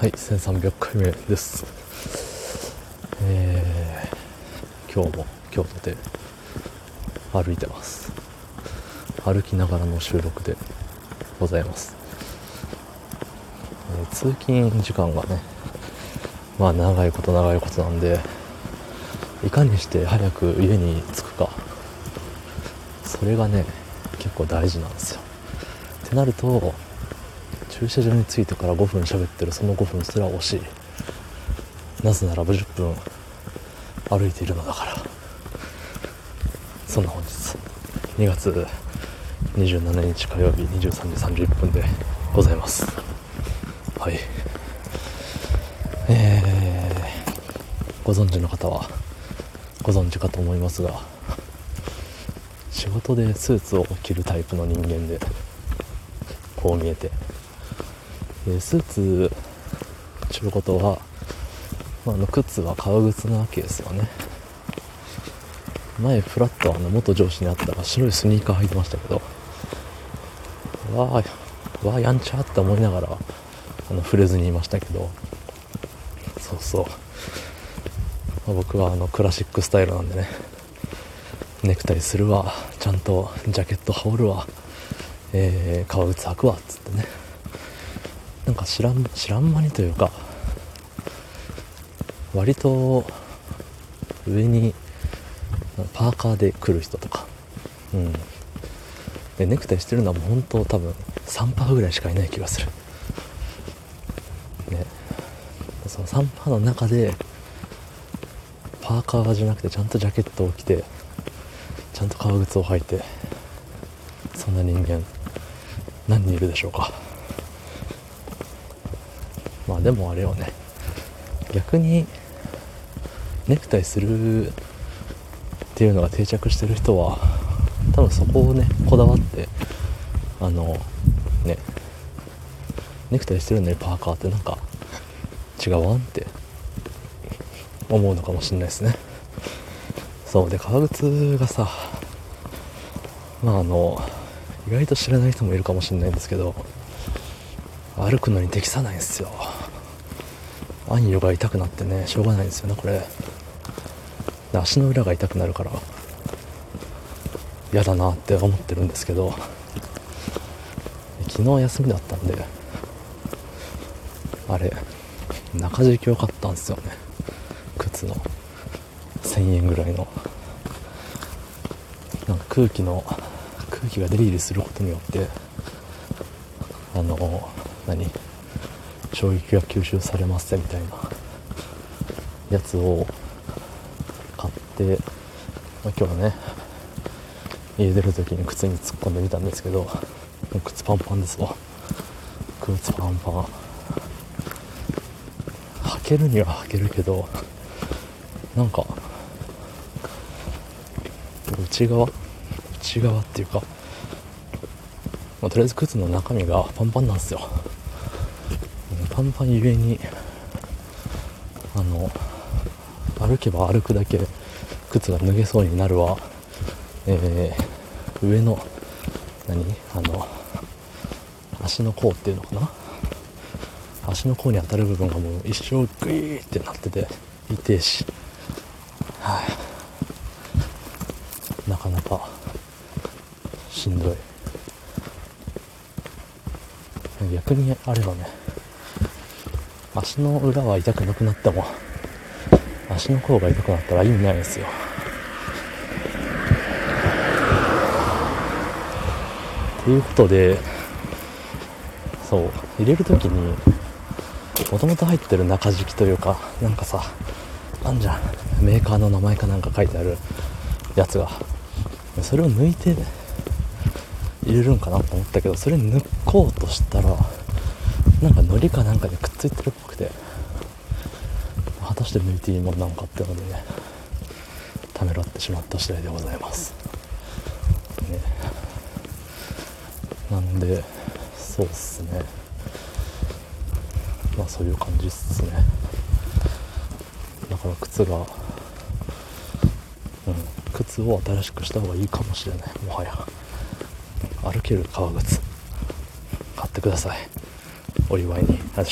はい1300回目です。えー、今日も京都で歩いてます。歩きながらの収録でございます、えー、通勤時間がねまあ長いこと長いことなんでいかにして早く家に着くか。それがね結構大事なんですよ。ってなると駐車場に着いてから5分喋ってるその5分すら惜しい。なぜならば10分歩いているのだから。そんな本日。2月27日火曜日23時31分でございます。はい。えー、ご存知の方はご存知かと思いますが仕事でスーツを着るタイプの人間でこう見えてでスーツ着ることは、まあ、の靴は革靴なわけですよね。前フラットあの元上司に会ったら白いスニーカー履いてましたけどわあわあやんちゃって思いながらあの触れずにいましたけど。そうそう、まあ、僕はあのクラシックスタイルなんでねネクタイするわ。ちゃんとジャケット羽織るわ、えー、革靴履くわ。っつってね。なんか知らん知らん間にというか割と上にパーカーで来る人とか。うん。でネクタイしてるのはもう本当多分3パーぐらいしかいない気がする。ね。その3パーの中でパーカーじゃなくてちゃんとジャケットを着てちゃんと革靴を履いてそんな人間何人いるでしょうか。でもあれよね。逆にネクタイするっていうのが定着してる人は多分そこをねこだわってあのねネクタイしてるのにパーカーってなんか違うわんって思うのかもしれないですね。そうで革靴がさまああの意外と知らない人もいるかもしれないんですけど歩くのに適さないんですよ。アンユが痛くなってねしょうがないんですよねこれ。足の裏が痛くなるから嫌だなって思ってるんですけど昨日休みだったんであれ中敷きを買ったんですよね。靴の。1000円ぐらいの。なんか空気の空気が出入りすることによってあの何？衝撃が吸収されますみたいなやつを買って、まあ、今日はね家出る時に靴に突っ込んでみたんですけど靴パンパンですわ。靴パンパン。履けるには履けるけどなんか内側内側っていうか、まあ、とりあえず靴の中身がパンパンなんですよ。パンパンゆえにあの歩けば歩くだけ靴が脱げそうになるわ、えー、上の何？あの足の甲っていうのかな？足の甲に当たる部分がもう一生グイーってなってて痛いし。はい、なかなかしんどい。逆にあればね。足の裏は痛くなくなっても足の甲が痛くなったら意味ないですよ。ということでそう入れる時にもともと入ってる中敷きというかなんかさあんじゃん。メーカーの名前かなんか書いてあるやつが。それを抜いて入れるんかなと思ったけどそれ抜こうとしたらなんか糊かなんかでくっついてるっぽくて。果たして抜いていいもんなのかっていうのでねためらってしまった次第でございます。ね。なんでそうっすね。まあそういう感じっすね。だから靴がうん靴を新しくした方がいいかもしれない。もはや。歩ける革靴。買ってください。お祝いにあり